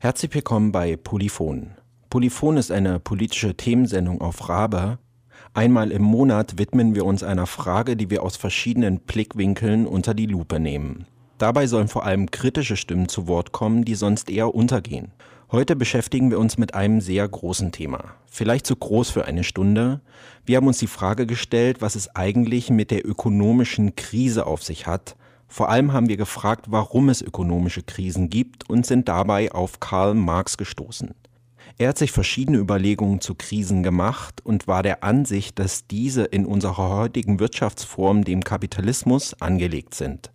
Herzlich willkommen bei Polyphon. Polyphon ist eine politische Themensendung auf Rabe. Einmal im Monat widmen wir uns einer Frage, die wir aus verschiedenen Blickwinkeln unter die Lupe nehmen. Dabei sollen vor allem kritische Stimmen zu Wort kommen, die sonst eher untergehen. Heute beschäftigen wir uns mit einem sehr großen Thema. Vielleicht zu groß für eine Stunde. Wir haben uns die Frage gestellt, was es eigentlich mit der ökonomischen Krise auf sich hat vor allem haben wir gefragt, warum es ökonomische Krisen gibt und sind dabei auf Karl Marx gestoßen. Er hat sich verschiedene Überlegungen zu Krisen gemacht und war der Ansicht, dass diese in unserer heutigen Wirtschaftsform, dem Kapitalismus, angelegt sind.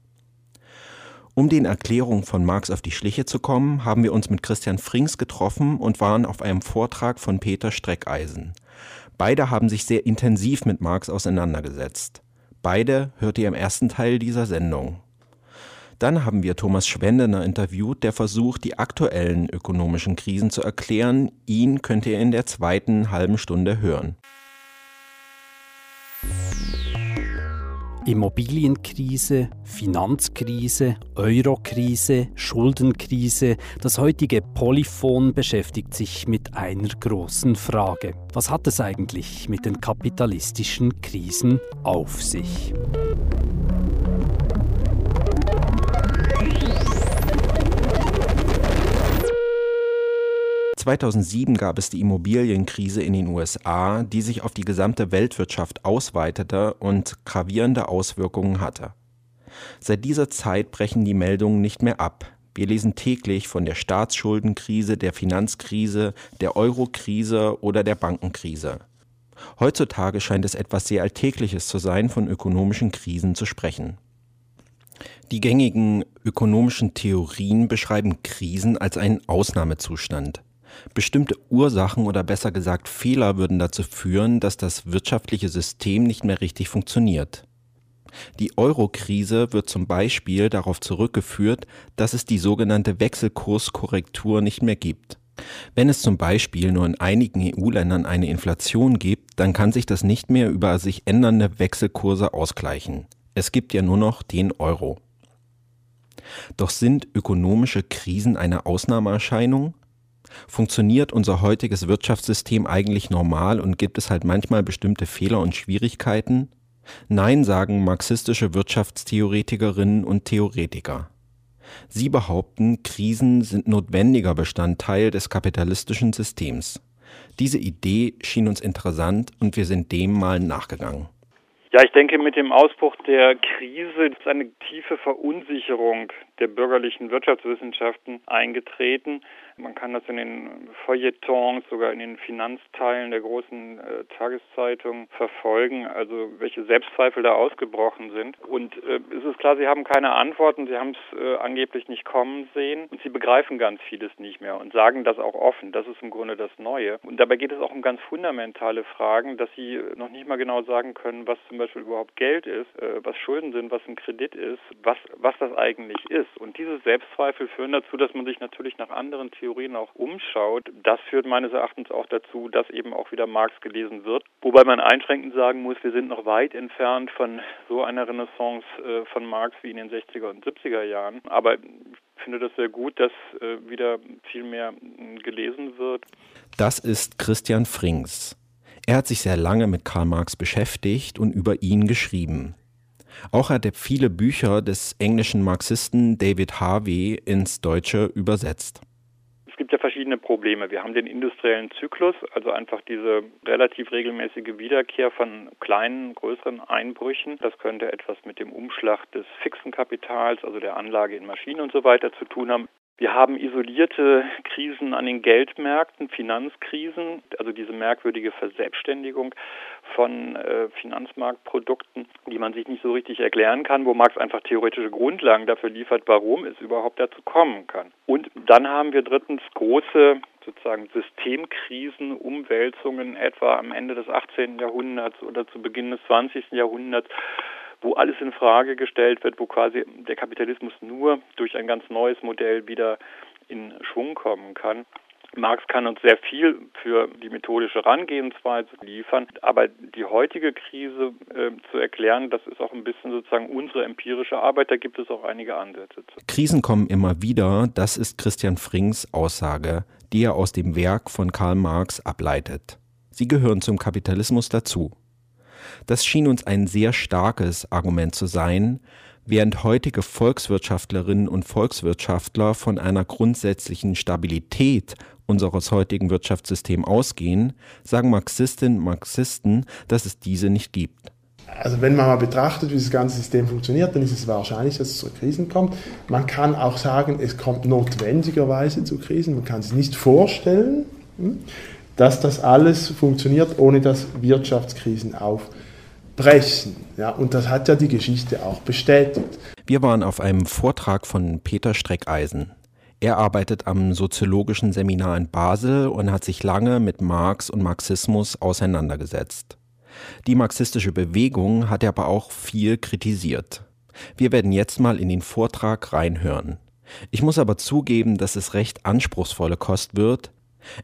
Um den Erklärungen von Marx auf die Schliche zu kommen, haben wir uns mit Christian Frings getroffen und waren auf einem Vortrag von Peter Streckeisen. Beide haben sich sehr intensiv mit Marx auseinandergesetzt. Beide hört ihr im ersten Teil dieser Sendung. Dann haben wir Thomas Schwendener interviewt, der versucht, die aktuellen ökonomischen Krisen zu erklären. Ihn könnt ihr in der zweiten halben Stunde hören. Immobilienkrise, Finanzkrise, Eurokrise, Schuldenkrise. Das heutige Polyphon beschäftigt sich mit einer großen Frage. Was hat es eigentlich mit den kapitalistischen Krisen auf sich? 2007 gab es die Immobilienkrise in den USA, die sich auf die gesamte Weltwirtschaft ausweitete und gravierende Auswirkungen hatte. Seit dieser Zeit brechen die Meldungen nicht mehr ab. Wir lesen täglich von der Staatsschuldenkrise, der Finanzkrise, der Eurokrise oder der Bankenkrise. Heutzutage scheint es etwas sehr Alltägliches zu sein, von ökonomischen Krisen zu sprechen. Die gängigen ökonomischen Theorien beschreiben Krisen als einen Ausnahmezustand. Bestimmte Ursachen oder besser gesagt Fehler würden dazu führen, dass das wirtschaftliche System nicht mehr richtig funktioniert. Die Euro-Krise wird zum Beispiel darauf zurückgeführt, dass es die sogenannte Wechselkurskorrektur nicht mehr gibt. Wenn es zum Beispiel nur in einigen EU-Ländern eine Inflation gibt, dann kann sich das nicht mehr über sich ändernde Wechselkurse ausgleichen. Es gibt ja nur noch den Euro. Doch sind ökonomische Krisen eine Ausnahmeerscheinung? Funktioniert unser heutiges Wirtschaftssystem eigentlich normal und gibt es halt manchmal bestimmte Fehler und Schwierigkeiten? Nein, sagen marxistische Wirtschaftstheoretikerinnen und Theoretiker. Sie behaupten, Krisen sind notwendiger Bestandteil des kapitalistischen Systems. Diese Idee schien uns interessant und wir sind dem mal nachgegangen. Ja, ich denke, mit dem Ausbruch der Krise ist eine tiefe Verunsicherung der bürgerlichen Wirtschaftswissenschaften eingetreten. Man kann das in den Feuilletons, sogar in den Finanzteilen der großen äh, Tageszeitungen verfolgen, also welche Selbstzweifel da ausgebrochen sind. Und äh, es ist klar, sie haben keine Antworten, sie haben es äh, angeblich nicht kommen sehen und sie begreifen ganz vieles nicht mehr und sagen das auch offen. Das ist im Grunde das Neue. Und dabei geht es auch um ganz fundamentale Fragen, dass sie noch nicht mal genau sagen können, was zum Beispiel überhaupt Geld ist, äh, was Schulden sind, was ein Kredit ist, was, was das eigentlich ist. Und diese Selbstzweifel führen dazu, dass man sich natürlich nach anderen Theorien auch umschaut. Das führt meines Erachtens auch dazu, dass eben auch wieder Marx gelesen wird. Wobei man einschränkend sagen muss, wir sind noch weit entfernt von so einer Renaissance äh, von Marx wie in den 60er und 70er Jahren. Aber ich finde das sehr gut, dass äh, wieder viel mehr gelesen wird. Das ist Christian Frings. Er hat sich sehr lange mit Karl Marx beschäftigt und über ihn geschrieben. Auch hat er viele Bücher des englischen Marxisten David Harvey ins Deutsche übersetzt. Es gibt ja verschiedene Probleme. Wir haben den industriellen Zyklus, also einfach diese relativ regelmäßige Wiederkehr von kleinen, größeren Einbrüchen. Das könnte etwas mit dem Umschlag des fixen Kapitals, also der Anlage in Maschinen und so weiter zu tun haben. Wir haben isolierte Krisen an den Geldmärkten, Finanzkrisen, also diese merkwürdige Verselbstständigung von äh, Finanzmarktprodukten, die man sich nicht so richtig erklären kann, wo Marx einfach theoretische Grundlagen dafür liefert, warum es überhaupt dazu kommen kann. Und dann haben wir drittens große sozusagen Systemkrisen, Umwälzungen etwa am Ende des 18. Jahrhunderts oder zu Beginn des 20. Jahrhunderts, wo alles in Frage gestellt wird, wo quasi der Kapitalismus nur durch ein ganz neues Modell wieder in Schwung kommen kann. Marx kann uns sehr viel für die methodische Herangehensweise liefern, aber die heutige Krise äh, zu erklären, das ist auch ein bisschen sozusagen unsere empirische Arbeit, da gibt es auch einige Ansätze. Zu. Krisen kommen immer wieder, das ist Christian Frings Aussage, die er aus dem Werk von Karl Marx ableitet. Sie gehören zum Kapitalismus dazu. Das schien uns ein sehr starkes Argument zu sein, während heutige Volkswirtschaftlerinnen und Volkswirtschaftler von einer grundsätzlichen Stabilität unseres heutigen Wirtschaftssystems ausgehen, sagen Marxistinnen und Marxisten, dass es diese nicht gibt. Also wenn man mal betrachtet, wie das ganze System funktioniert, dann ist es wahrscheinlich, dass es zu Krisen kommt. Man kann auch sagen, es kommt notwendigerweise zu Krisen. Man kann sich nicht vorstellen, hm, dass das alles funktioniert, ohne dass Wirtschaftskrisen aufbrechen. Ja, und das hat ja die Geschichte auch bestätigt. Wir waren auf einem Vortrag von Peter Streckeisen. Er arbeitet am Soziologischen Seminar in Basel und hat sich lange mit Marx und Marxismus auseinandergesetzt. Die marxistische Bewegung hat er aber auch viel kritisiert. Wir werden jetzt mal in den Vortrag reinhören. Ich muss aber zugeben, dass es recht anspruchsvolle Kost wird.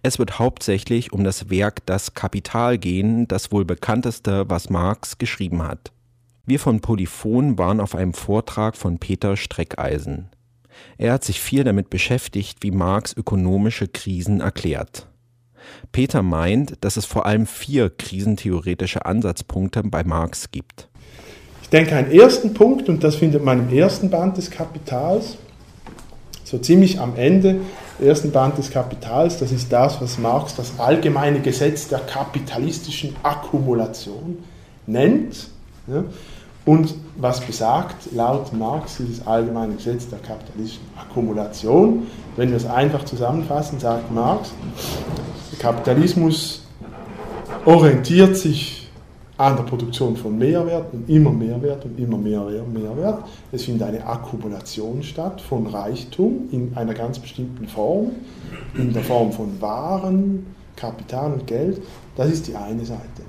Es wird hauptsächlich um das Werk Das Kapital gehen, das wohl bekannteste, was Marx geschrieben hat. Wir von Polyphon waren auf einem Vortrag von Peter Streckeisen. Er hat sich viel damit beschäftigt, wie Marx ökonomische Krisen erklärt. Peter meint, dass es vor allem vier krisentheoretische Ansatzpunkte bei Marx gibt. Ich denke, einen ersten Punkt, und das findet man im ersten Band des Kapitals, so ziemlich am Ende ersten Band des Kapitals, das ist das, was Marx das allgemeine Gesetz der kapitalistischen Akkumulation nennt. Ja, und was besagt laut Marx dieses allgemeine Gesetz der kapitalistischen Akkumulation? Wenn wir es einfach zusammenfassen, sagt Marx, der Kapitalismus orientiert sich an der Produktion von Mehrwert und immer Mehrwert und immer mehr Mehrwert. Es findet eine Akkumulation statt von Reichtum in einer ganz bestimmten Form, in der Form von Waren, Kapital und Geld. Das ist die eine Seite.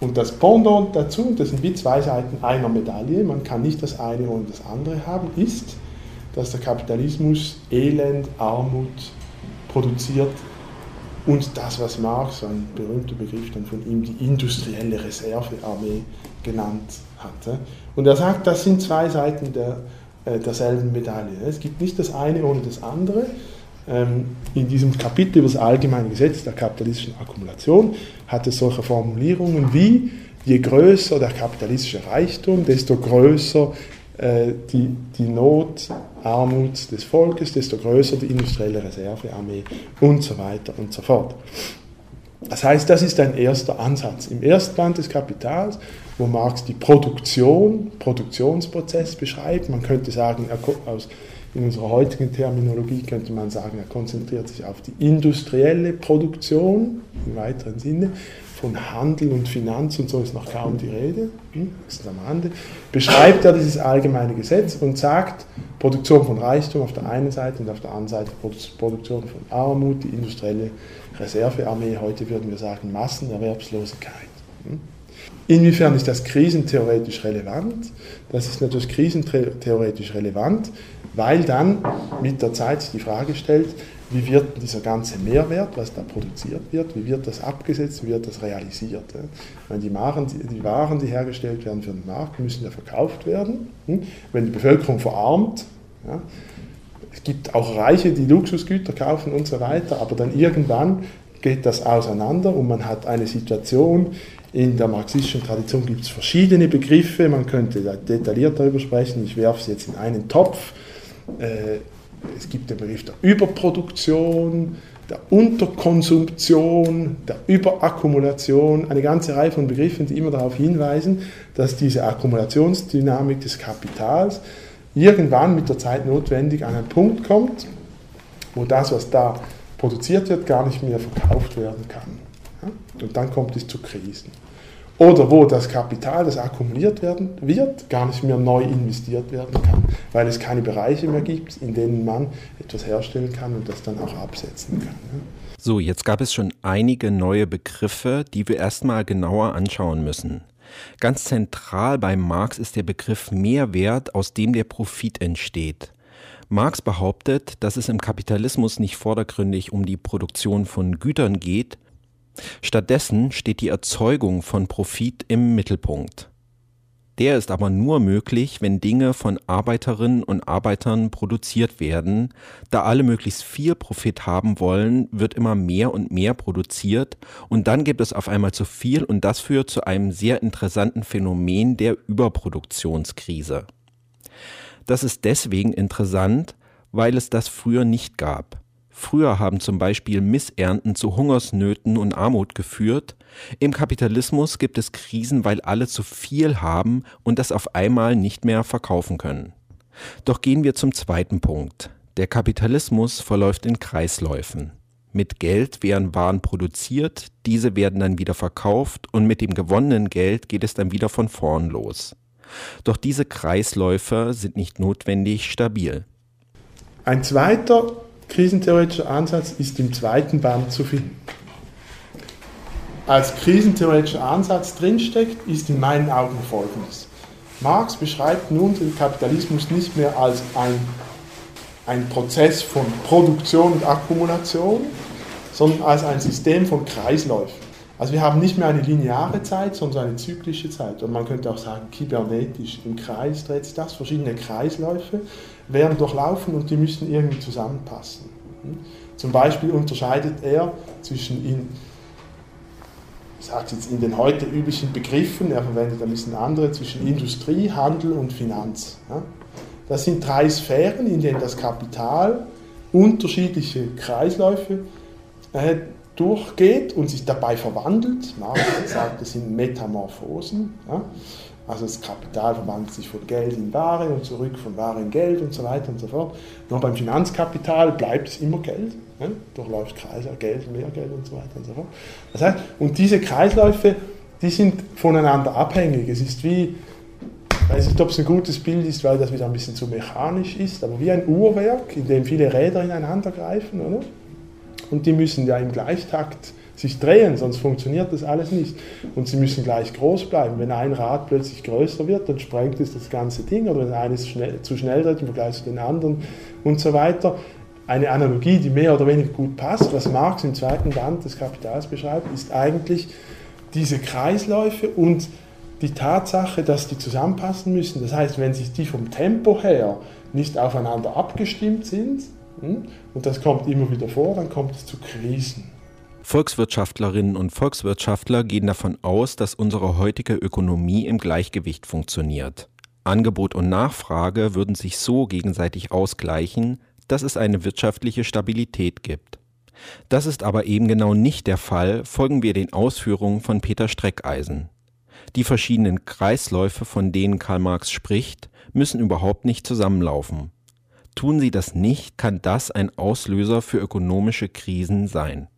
Und das Pendant dazu, das sind wie zwei Seiten einer Medaille, man kann nicht das eine ohne das andere haben, ist, dass der Kapitalismus Elend, Armut produziert und das, was Marx, ein berühmter Begriff dann von ihm, die industrielle Reservearmee genannt hatte. Und er sagt, das sind zwei Seiten der, äh, derselben Medaille. Es gibt nicht das eine ohne das andere. Ähm, in diesem Kapitel über das allgemeine Gesetz der kapitalistischen Akkumulation hat es solche Formulierungen wie, je größer der kapitalistische Reichtum, desto größer äh, die, die Not, Armut des Volkes, desto größer die industrielle Reservearmee und so weiter und so fort. Das heißt, das ist ein erster Ansatz. Im ersten Band des Kapitals, wo Marx die Produktion, Produktionsprozess beschreibt, man könnte sagen, aus in unserer heutigen Terminologie könnte man sagen, er konzentriert sich auf die industrielle Produktion im weiteren Sinne. Von Handel und Finanz und so ist noch kaum die Rede, hm, ist am Rande. Beschreibt er dieses allgemeine Gesetz und sagt, Produktion von Reichtum auf der einen Seite und auf der anderen Seite Produktion von Armut, die industrielle Reservearmee, heute würden wir sagen Massenerwerbslosigkeit. Hm. Inwiefern ist das krisentheoretisch relevant? Das ist natürlich krisentheoretisch relevant, weil dann mit der Zeit sich die Frage stellt, wie wird dieser ganze Mehrwert, was da produziert wird, wie wird das abgesetzt, wie wird das realisiert. Wenn die Waren, die Waren, die hergestellt werden für den Markt, müssen ja verkauft werden. Hm? Wenn die Bevölkerung verarmt, ja, es gibt auch Reiche, die Luxusgüter kaufen und so weiter, aber dann irgendwann geht das auseinander und man hat eine Situation, in der marxistischen Tradition gibt es verschiedene Begriffe, man könnte detailliert darüber sprechen, ich werfe sie jetzt in einen Topf. Äh, es gibt den Begriff der Überproduktion, der Unterkonsumption, der Überakkumulation, eine ganze Reihe von Begriffen, die immer darauf hinweisen, dass diese Akkumulationsdynamik des Kapitals irgendwann mit der Zeit notwendig an einen Punkt kommt, wo das, was da produziert wird, gar nicht mehr verkauft werden kann. Und dann kommt es zu Krisen oder wo das Kapital, das akkumuliert werden wird, gar nicht mehr neu investiert werden kann, weil es keine Bereiche mehr gibt, in denen man etwas herstellen kann und das dann auch absetzen kann. So, jetzt gab es schon einige neue Begriffe, die wir erstmal genauer anschauen müssen. Ganz zentral bei Marx ist der Begriff Mehrwert, aus dem der Profit entsteht. Marx behauptet, dass es im Kapitalismus nicht vordergründig um die Produktion von Gütern geht, stattdessen steht die Erzeugung von Profit im Mittelpunkt. Der ist aber nur möglich, wenn Dinge von Arbeiterinnen und Arbeitern produziert werden. Da alle möglichst viel Profit haben wollen, wird immer mehr und mehr produziert und dann gibt es auf einmal zu viel und das führt zu einem sehr interessanten Phänomen der Überproduktionskrise. Das ist deswegen interessant, weil es das früher nicht gab. Früher haben zum Beispiel Missernten zu Hungersnöten und Armut geführt. Im Kapitalismus gibt es Krisen, weil alle zu viel haben und das auf einmal nicht mehr verkaufen können. Doch gehen wir zum zweiten Punkt. Der Kapitalismus verläuft in Kreisläufen. Mit Geld werden Waren produziert, diese werden dann wieder verkauft und mit dem gewonnenen Geld geht es dann wieder von vorn los. Doch diese Kreisläufe sind nicht notwendig stabil. Ein zweiter krisentheoretischer Ansatz ist im zweiten Band zu finden. Als krisentheoretischer Ansatz drinsteckt, ist in meinen Augen folgendes. Marx beschreibt nun den Kapitalismus nicht mehr als ein, ein Prozess von Produktion und Akkumulation, sondern als ein System von Kreisläufen. Also wir haben nicht mehr eine lineare Zeit, sondern eine zyklische Zeit. Und man könnte auch sagen, kybernetisch. Im Kreis dreht sich das, verschiedene Kreisläufe werden durchlaufen und die müssen irgendwie zusammenpassen. Zum Beispiel unterscheidet er zwischen in, ich sage jetzt in den heute üblichen Begriffen, er verwendet ein bisschen andere, zwischen Industrie, Handel und Finanz. Das sind drei Sphären, in denen das Kapital unterschiedliche Kreisläufe äh, durchgeht und sich dabei verwandelt. Marx sagt, das sind Metamorphosen. Also das Kapital verwandelt sich von Geld in Ware und zurück von Ware in Geld und so weiter und so fort. Nur beim Finanzkapital bleibt es immer Geld. Ja? Durchläuft Kreise, Geld, mehr Geld und so weiter und so fort. Das heißt, und diese Kreisläufe, die sind voneinander abhängig. Es ist wie, ich weiß nicht, ob es ein gutes Bild ist, weil das wieder ein bisschen zu mechanisch ist, aber wie ein Uhrwerk, in dem viele Räder ineinander greifen, oder? und die müssen ja im Gleichtakt sich drehen, sonst funktioniert das alles nicht. Und sie müssen gleich groß bleiben. Wenn ein Rad plötzlich größer wird, dann sprengt es das ganze Ding. Oder wenn eines schnell, zu schnell dreht im Vergleich zu den anderen und so weiter. Eine Analogie, die mehr oder weniger gut passt, was Marx im zweiten Band des Kapitals beschreibt, ist eigentlich diese Kreisläufe und die Tatsache, dass die zusammenpassen müssen. Das heißt, wenn sich die vom Tempo her nicht aufeinander abgestimmt sind, hm? Und das kommt immer wieder vor, dann kommt es zu Krisen. Volkswirtschaftlerinnen und Volkswirtschaftler gehen davon aus, dass unsere heutige Ökonomie im Gleichgewicht funktioniert. Angebot und Nachfrage würden sich so gegenseitig ausgleichen, dass es eine wirtschaftliche Stabilität gibt. Das ist aber eben genau nicht der Fall, folgen wir den Ausführungen von Peter Streckeisen. Die verschiedenen Kreisläufe, von denen Karl Marx spricht, müssen überhaupt nicht zusammenlaufen. Tun sie das nicht, kann das ein Auslöser für ökonomische Krisen sein.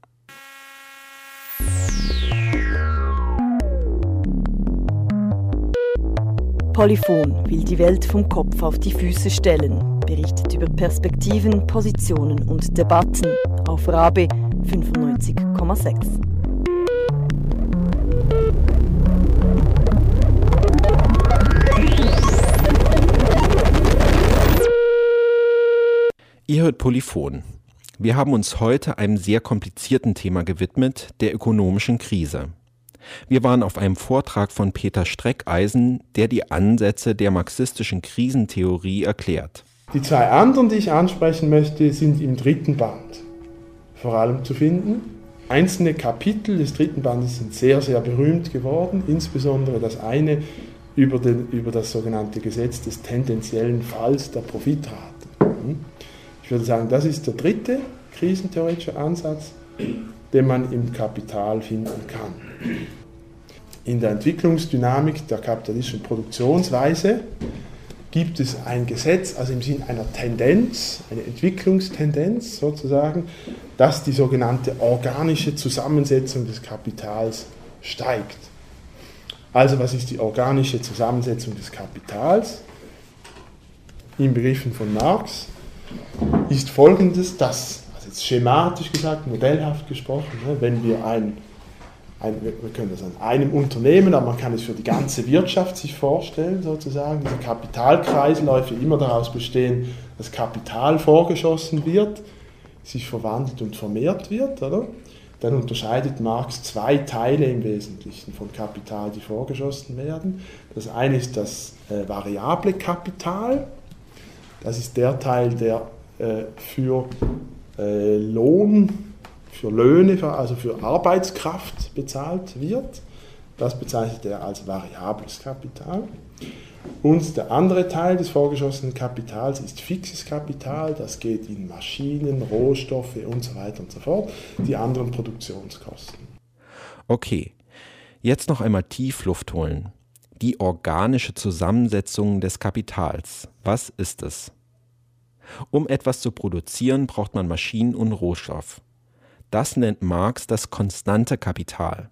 Polyphon will die Welt vom Kopf auf die Füße stellen, berichtet über Perspektiven, Positionen und Debatten auf Rabe 95,6. Ihr hört Polyphon. Wir haben uns heute einem sehr komplizierten Thema gewidmet, der ökonomischen Krise. Wir waren auf einem Vortrag von Peter Streckeisen, der die Ansätze der marxistischen Krisentheorie erklärt. Die zwei anderen, die ich ansprechen möchte, sind im dritten Band vor allem zu finden. Einzelne Kapitel des dritten Bandes sind sehr, sehr berühmt geworden, insbesondere das eine über, den, über das sogenannte Gesetz des tendenziellen Falls der Profitrate. Hm? Ich würde sagen, das ist der dritte krisentheoretische Ansatz, den man im Kapital finden kann. In der Entwicklungsdynamik der kapitalistischen Produktionsweise gibt es ein Gesetz, also im Sinn einer Tendenz, eine Entwicklungstendenz sozusagen, dass die sogenannte organische Zusammensetzung des Kapitals steigt. Also was ist die organische Zusammensetzung des Kapitals? In Begriffen von Marx ist folgendes, dass, also jetzt schematisch gesagt, modellhaft gesprochen, ne, wenn wir ein, ein, wir können das an einem Unternehmen, aber man kann es für die ganze Wirtschaft sich vorstellen, sozusagen. Diese Kapitalkreisläufe immer daraus bestehen, dass Kapital vorgeschossen wird, sich verwandelt und vermehrt wird, oder? Dann unterscheidet Marx zwei Teile im Wesentlichen von Kapital, die vorgeschossen werden. Das eine ist das äh, variable Kapital. Das ist der Teil, der äh, für äh, Lohn, für Löhne, also für Arbeitskraft bezahlt wird. Das bezeichnet er als variables Kapital. Und der andere Teil des vorgeschossenen Kapitals ist fixes Kapital, das geht in Maschinen, Rohstoffe und so weiter und so fort, die anderen Produktionskosten. Okay, jetzt noch einmal tief Luft holen. Die organische Zusammensetzung des Kapitals, was ist es? Um etwas zu produzieren, braucht man Maschinen und Rohstoff. Das nennt Marx das konstante Kapital.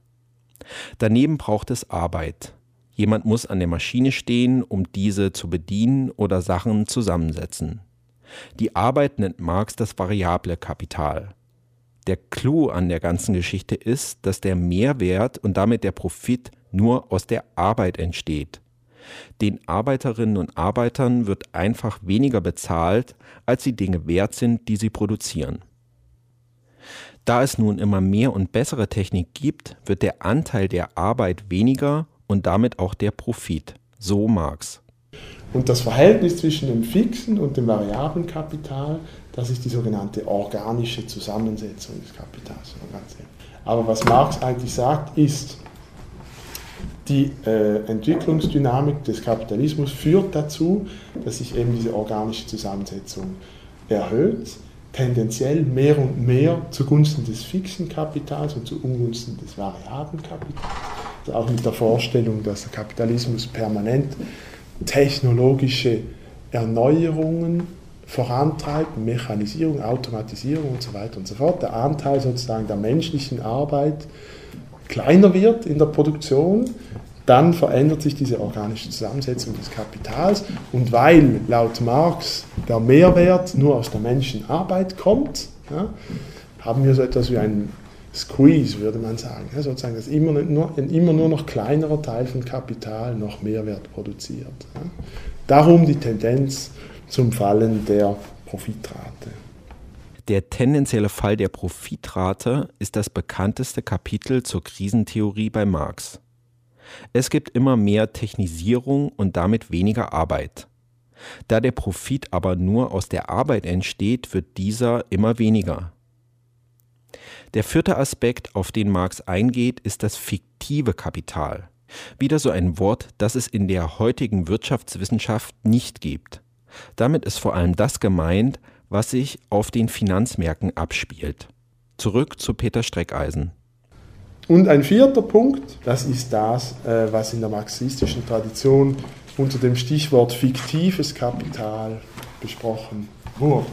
Daneben braucht es Arbeit. Jemand muss an der Maschine stehen, um diese zu bedienen oder Sachen zusammensetzen. Die Arbeit nennt Marx das variable Kapital. Der Clou an der ganzen Geschichte ist, dass der Mehrwert und damit der Profit nur aus der Arbeit entsteht. Den Arbeiterinnen und Arbeitern wird einfach weniger bezahlt, als die Dinge wert sind, die sie produzieren. Da es nun immer mehr und bessere Technik gibt, wird der Anteil der Arbeit weniger und damit auch der Profit. So Marx. Und das Verhältnis zwischen dem fixen und dem variablen Kapital, das ist die sogenannte organische Zusammensetzung des Kapitals. Aber was Marx eigentlich sagt, ist, die äh, Entwicklungsdynamik des Kapitalismus führt dazu, dass sich eben diese organische Zusammensetzung erhöht, tendenziell mehr und mehr zugunsten des fixen Kapitals und zugunsten des variablen Kapitals. Auch mit der Vorstellung, dass der Kapitalismus permanent technologische Erneuerungen vorantreibt, Mechanisierung, Automatisierung und so weiter und so fort, der Anteil sozusagen der menschlichen Arbeit kleiner wird in der Produktion, dann verändert sich diese organische Zusammensetzung des Kapitals und weil laut Marx der Mehrwert nur aus der Menschenarbeit kommt, ja, haben wir so etwas wie einen Squeeze, würde man sagen. Ja, sozusagen, dass immer nur, ein immer nur noch kleinerer Teil von Kapital noch Mehrwert produziert. Ja. Darum die Tendenz zum Fallen der Profitrate. Der tendenzielle Fall der Profitrate ist das bekannteste Kapitel zur Krisentheorie bei Marx. Es gibt immer mehr Technisierung und damit weniger Arbeit. Da der Profit aber nur aus der Arbeit entsteht, wird dieser immer weniger. Der vierte Aspekt, auf den Marx eingeht, ist das fiktive Kapital. Wieder so ein Wort, das es in der heutigen Wirtschaftswissenschaft nicht gibt. Damit ist vor allem das gemeint, was sich auf den Finanzmärkten abspielt. Zurück zu Peter Streckeisen. Und ein vierter Punkt, das ist das, äh, was in der marxistischen Tradition unter dem Stichwort fiktives Kapital besprochen wurde.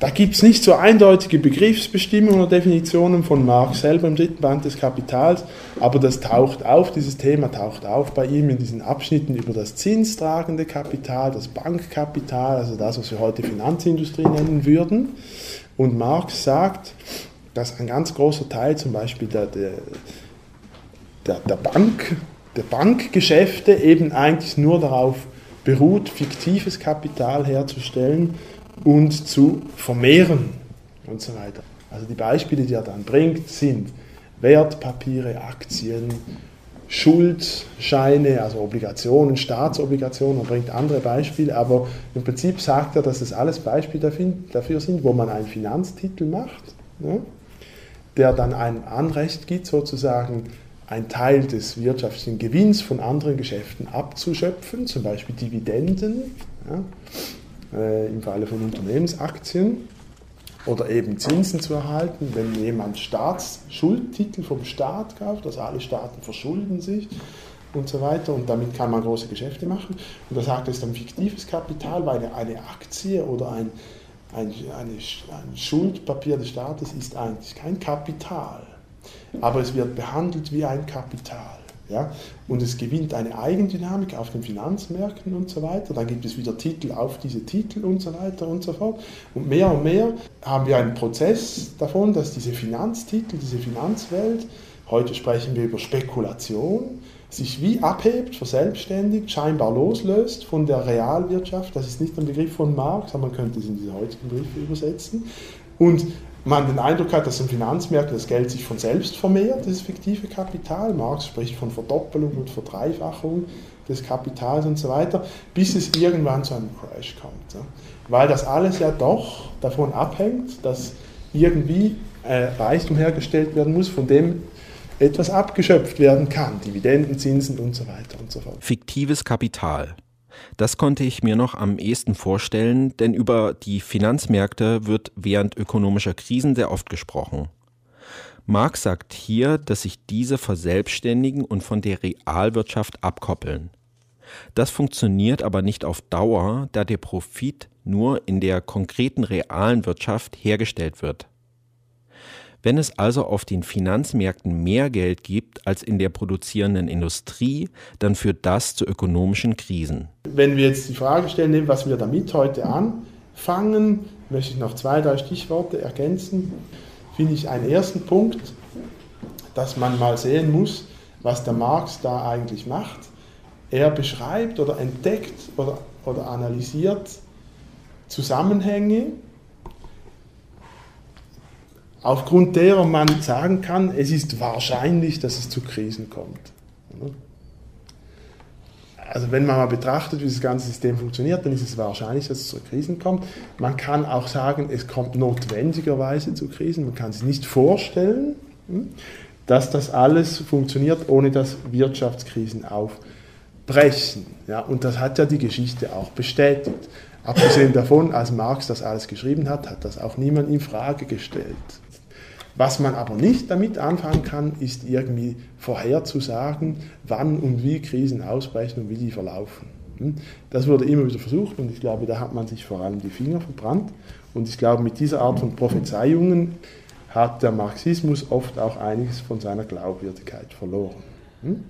Da gibt es nicht so eindeutige Begriffsbestimmungen oder Definitionen von Marx selber im dritten Band des Kapitals, aber das taucht auf, dieses Thema taucht auf bei ihm in diesen Abschnitten über das zinstragende Kapital, das Bankkapital, also das, was wir heute Finanzindustrie nennen würden. Und Marx sagt, dass ein ganz großer Teil zum Beispiel der, der, der, Bank, der Bankgeschäfte eben eigentlich nur darauf beruht, fiktives Kapital herzustellen und zu vermehren und so weiter. Also die Beispiele, die er dann bringt, sind Wertpapiere, Aktien, Schuldscheine, also Obligationen, Staatsobligationen, er bringt andere Beispiele, aber im Prinzip sagt er, dass das alles Beispiele dafür sind, wo man einen Finanztitel macht, ne, der dann ein Anrecht gibt, sozusagen einen Teil des wirtschaftlichen Gewinns von anderen Geschäften abzuschöpfen, zum Beispiel Dividenden. Ja äh, im Falle von Unternehmensaktien oder eben Zinsen zu erhalten, wenn jemand Staatsschuldtitel vom Staat kauft, also alle Staaten verschulden sich und so weiter und damit kann man große Geschäfte machen. Und da sagt es ein fiktives Kapital, weil eine Aktie oder ein, ein, ein Schuldpapier des Staates ist eigentlich kein Kapital, aber es wird behandelt wie ein Kapital. Ja? Und es gewinnt eine Eigendynamik auf den Finanzmärkten und so weiter. Dann gibt es wieder Titel auf diese Titel und so weiter und so fort. Und mehr und mehr haben wir einen Prozess davon, dass diese Finanztitel, diese Finanzwelt, heute sprechen wir über Spekulation, sich wie abhebt, verselbstständigt, scheinbar loslöst von der Realwirtschaft. Das ist nicht ein Begriff von Marx, aber man könnte es in diese heutigen Begriffe übersetzen. Und man den Eindruck hat, dass im Finanzmärkten das Geld sich von selbst vermehrt, das fiktive Kapital. Marx spricht von Verdoppelung und Verdreifachung des Kapitals und so weiter, bis es irgendwann zu einem Crash kommt. Weil das alles ja doch davon abhängt, dass irgendwie äh, Reichtum hergestellt werden muss, von dem etwas abgeschöpft werden kann, Dividenden, Zinsen und so weiter und so fort. Fiktives Kapital. Das konnte ich mir noch am ehesten vorstellen, denn über die Finanzmärkte wird während ökonomischer Krisen sehr oft gesprochen. Marx sagt hier, dass sich diese verselbstständigen und von der Realwirtschaft abkoppeln. Das funktioniert aber nicht auf Dauer, da der Profit nur in der konkreten realen Wirtschaft hergestellt wird. Wenn es also auf den Finanzmärkten mehr Geld gibt als in der produzierenden Industrie, dann führt das zu ökonomischen Krisen. Wenn wir jetzt die Frage stellen, was wir damit heute anfangen, möchte ich noch zwei, drei Stichworte ergänzen. Finde ich einen ersten Punkt, dass man mal sehen muss, was der Marx da eigentlich macht. Er beschreibt oder entdeckt oder, oder analysiert Zusammenhänge, aufgrund derer man sagen kann, es ist wahrscheinlich, dass es zu Krisen kommt. Also wenn man mal betrachtet, wie das ganze System funktioniert, dann ist es wahrscheinlich, dass es zu Krisen kommt. Man kann auch sagen, es kommt notwendigerweise zu Krisen. Man kann sich nicht vorstellen, hm, dass das alles funktioniert, ohne dass Wirtschaftskrisen aufbrechen. Ja, und das hat ja die Geschichte auch bestätigt. Abgesehen davon, als Marx das alles geschrieben hat, hat das auch niemand in Frage gestellt. Was man aber nicht damit anfangen kann, ist irgendwie vorherzusagen, wann und wie Krisen ausbrechen und wie die verlaufen. Hm? Das wurde immer wieder versucht und ich glaube, da hat man sich vor allem die Finger verbrannt. Und ich glaube, mit dieser Art von Prophezeiungen hat der Marxismus oft auch einiges von seiner Glaubwürdigkeit verloren. Hm?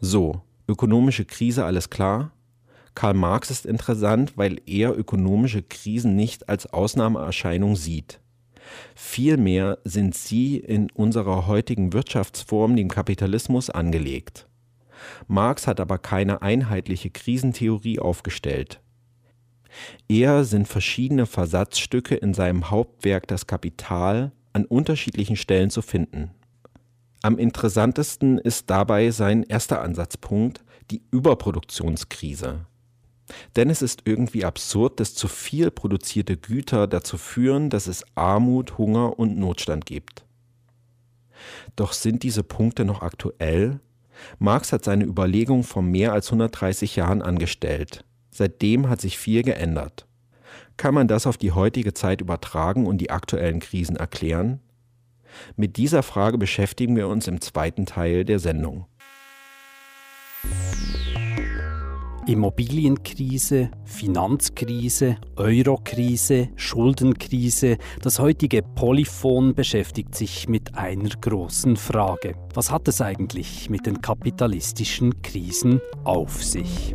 So, ökonomische Krise, alles klar. Karl Marx ist interessant, weil er ökonomische Krisen nicht als Ausnahmeerscheinung sieht. Vielmehr sind sie in unserer heutigen Wirtschaftsform, dem Kapitalismus, angelegt. Marx hat aber keine einheitliche Krisentheorie aufgestellt. Eher sind verschiedene Versatzstücke in seinem Hauptwerk Das Kapital an unterschiedlichen Stellen zu finden. Am interessantesten ist dabei sein erster Ansatzpunkt, die Überproduktionskrise. Denn es ist irgendwie absurd, dass zu viel produzierte Güter dazu führen, dass es Armut, Hunger und Notstand gibt. Doch sind diese Punkte noch aktuell? Marx hat seine Überlegung vor mehr als 130 Jahren angestellt. Seitdem hat sich viel geändert. Kann man das auf die heutige Zeit übertragen und die aktuellen Krisen erklären? Mit dieser Frage beschäftigen wir uns im zweiten Teil der Sendung. Immobilienkrise, Finanzkrise, Eurokrise, Schuldenkrise. Das heutige Polyphon beschäftigt sich mit einer großen Frage. Was hat es eigentlich mit den kapitalistischen Krisen auf sich?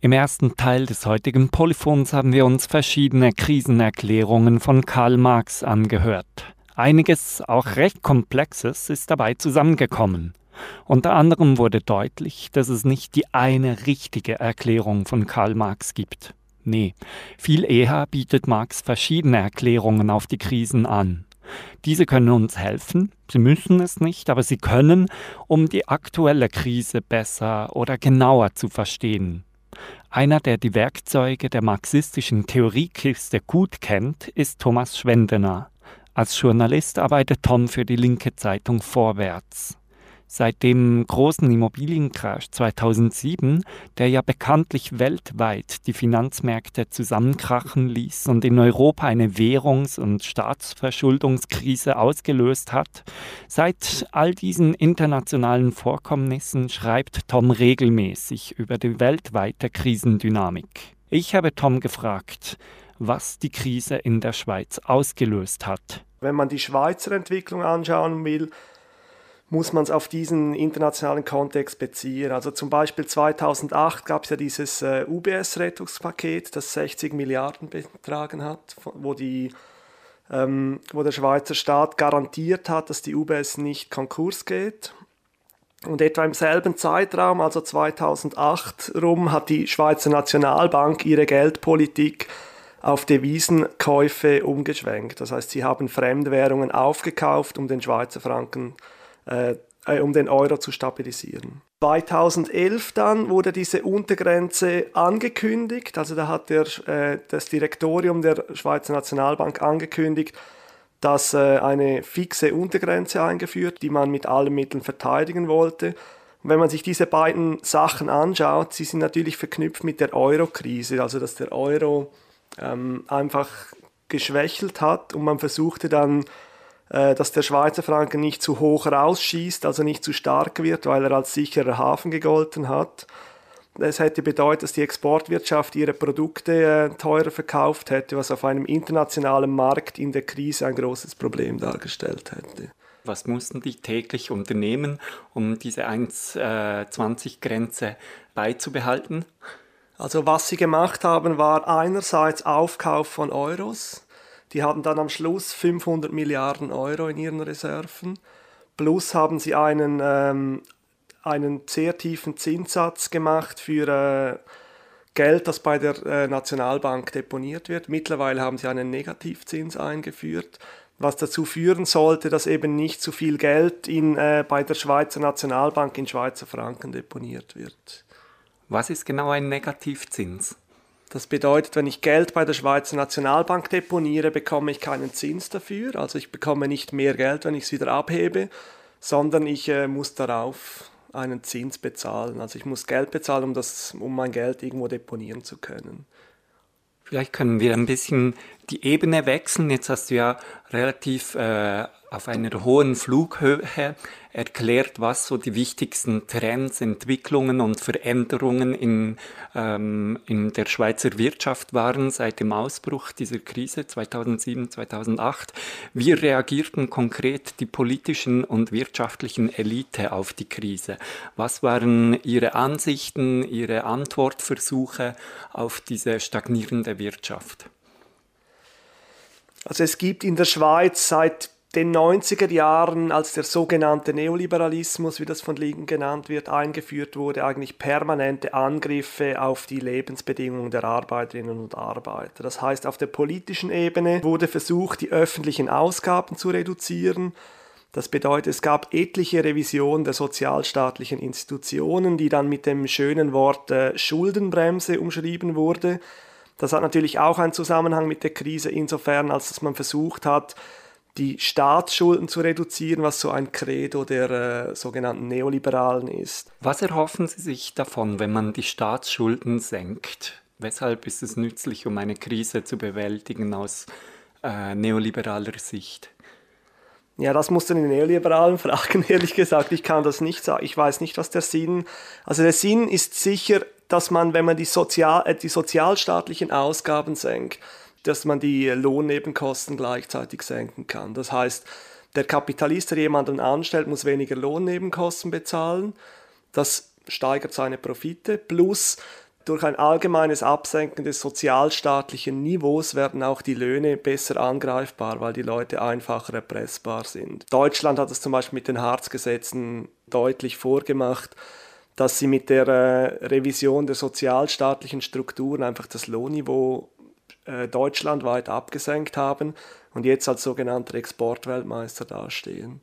Im ersten Teil des heutigen Polyphons haben wir uns verschiedene Krisenerklärungen von Karl Marx angehört. Einiges, auch recht Komplexes, ist dabei zusammengekommen. Unter anderem wurde deutlich, dass es nicht die eine richtige Erklärung von Karl Marx gibt. Nee, viel eher bietet Marx verschiedene Erklärungen auf die Krisen an. Diese können uns helfen, sie müssen es nicht, aber sie können, um die aktuelle Krise besser oder genauer zu verstehen. Einer, der die Werkzeuge der marxistischen Theoriekiste gut kennt, ist Thomas Schwendener. Als Journalist arbeitet Tom für die linke Zeitung Vorwärts. Seit dem großen Immobiliencrash 2007, der ja bekanntlich weltweit die Finanzmärkte zusammenkrachen ließ und in Europa eine Währungs- und Staatsverschuldungskrise ausgelöst hat, seit all diesen internationalen Vorkommnissen schreibt Tom regelmäßig über die weltweite Krisendynamik. Ich habe Tom gefragt, was die Krise in der Schweiz ausgelöst hat. Wenn man die Schweizer Entwicklung anschauen will, muss man es auf diesen internationalen Kontext beziehen. Also zum Beispiel 2008 gab es ja dieses äh, UBS-Rettungspaket, das 60 Milliarden betragen hat, wo, die, ähm, wo der Schweizer Staat garantiert hat, dass die UBS nicht Konkurs geht. Und etwa im selben Zeitraum, also 2008 rum, hat die Schweizer Nationalbank ihre Geldpolitik auf Devisenkäufe umgeschwenkt. Das heißt, sie haben Fremdwährungen aufgekauft, um den Schweizer Franken, äh, äh um den Euro zu stabilisieren. 2011 dann wurde diese Untergrenze angekündigt, also da hat der, äh, das Direktorium der Schweizer Nationalbank angekündigt, dass äh, eine fixe Untergrenze eingeführt, die man mit allen Mitteln verteidigen wollte. Und wenn man sich diese beiden Sachen anschaut, sie sind natürlich verknüpft mit der Euro-Krise, also dass der Euro ähm, einfach geschwächelt hat und man versuchte dann, äh, dass der Schweizer Franken nicht zu hoch rausschießt, also nicht zu stark wird, weil er als sicherer Hafen gegolten hat. Das hätte bedeutet, dass die Exportwirtschaft ihre Produkte äh, teurer verkauft hätte, was auf einem internationalen Markt in der Krise ein großes Problem dargestellt hätte. Was mussten die täglich unternehmen, um diese 1,20-Grenze äh, beizubehalten? Also was sie gemacht haben, war einerseits Aufkauf von Euros. Die hatten dann am Schluss 500 Milliarden Euro in ihren Reserven. Plus haben sie einen, ähm, einen sehr tiefen Zinssatz gemacht für äh, Geld, das bei der äh, Nationalbank deponiert wird. Mittlerweile haben sie einen Negativzins eingeführt, was dazu führen sollte, dass eben nicht zu viel Geld in, äh, bei der Schweizer Nationalbank in Schweizer Franken deponiert wird. Was ist genau ein Negativzins? Das bedeutet, wenn ich Geld bei der Schweizer Nationalbank deponiere, bekomme ich keinen Zins dafür. Also ich bekomme nicht mehr Geld, wenn ich es wieder abhebe, sondern ich äh, muss darauf einen Zins bezahlen. Also ich muss Geld bezahlen, um, das, um mein Geld irgendwo deponieren zu können. Vielleicht können wir ein bisschen die Ebene wechseln. Jetzt hast du ja relativ äh, auf einer hohen Flughöhe erklärt, was so die wichtigsten Trends, Entwicklungen und Veränderungen in, ähm, in der Schweizer Wirtschaft waren seit dem Ausbruch dieser Krise 2007, 2008. Wie reagierten konkret die politischen und wirtschaftlichen Elite auf die Krise? Was waren ihre Ansichten, ihre Antwortversuche auf diese stagnierende Wirtschaft? Also es gibt in der Schweiz seit den 90er Jahren, als der sogenannte Neoliberalismus, wie das von Ligen genannt wird, eingeführt wurde, eigentlich permanente Angriffe auf die Lebensbedingungen der Arbeiterinnen und Arbeiter. Das heißt, auf der politischen Ebene wurde versucht, die öffentlichen Ausgaben zu reduzieren. Das bedeutet, es gab etliche Revisionen der sozialstaatlichen Institutionen, die dann mit dem schönen Wort äh, Schuldenbremse umschrieben wurde. Das hat natürlich auch einen Zusammenhang mit der Krise insofern, als dass man versucht hat, die Staatsschulden zu reduzieren, was so ein Credo der äh, sogenannten Neoliberalen ist. Was erhoffen Sie sich davon, wenn man die Staatsschulden senkt? Weshalb ist es nützlich, um eine Krise zu bewältigen aus äh, neoliberaler Sicht? Ja, das musst du den Neoliberalen fragen, ehrlich gesagt. Ich kann das nicht sagen. Ich weiß nicht, was der Sinn. Also der Sinn ist sicher, dass man, wenn man die, Sozial äh, die sozialstaatlichen Ausgaben senkt, dass man die Lohnnebenkosten gleichzeitig senken kann. Das heißt, der Kapitalist, der jemanden anstellt, muss weniger Lohnnebenkosten bezahlen. Das steigert seine Profite. Plus durch ein allgemeines Absenken des sozialstaatlichen Niveaus werden auch die Löhne besser angreifbar, weil die Leute einfacher erpressbar sind. Deutschland hat es zum Beispiel mit den Harzgesetzen deutlich vorgemacht, dass sie mit der äh, Revision der sozialstaatlichen Strukturen einfach das Lohnniveau äh, deutschlandweit abgesenkt haben und jetzt als sogenannter Exportweltmeister dastehen.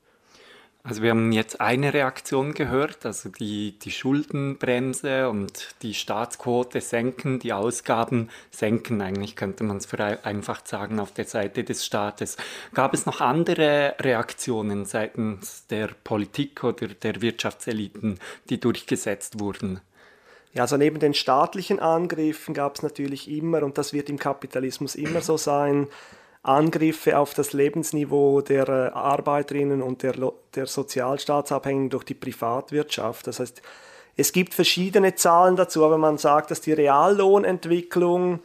Also wir haben jetzt eine Reaktion gehört, also die, die Schuldenbremse und die Staatsquote senken, die Ausgaben senken, eigentlich könnte man es einfach sagen, auf der Seite des Staates. Gab es noch andere Reaktionen seitens der Politik oder der Wirtschaftseliten, die durchgesetzt wurden? Ja, also neben den staatlichen Angriffen gab es natürlich immer, und das wird im Kapitalismus immer so sein, Angriffe auf das Lebensniveau der äh, Arbeiterinnen und der, der Sozialstaatsabhängigen durch die Privatwirtschaft. Das heißt, es gibt verschiedene Zahlen dazu, aber man sagt, dass die Reallohnentwicklung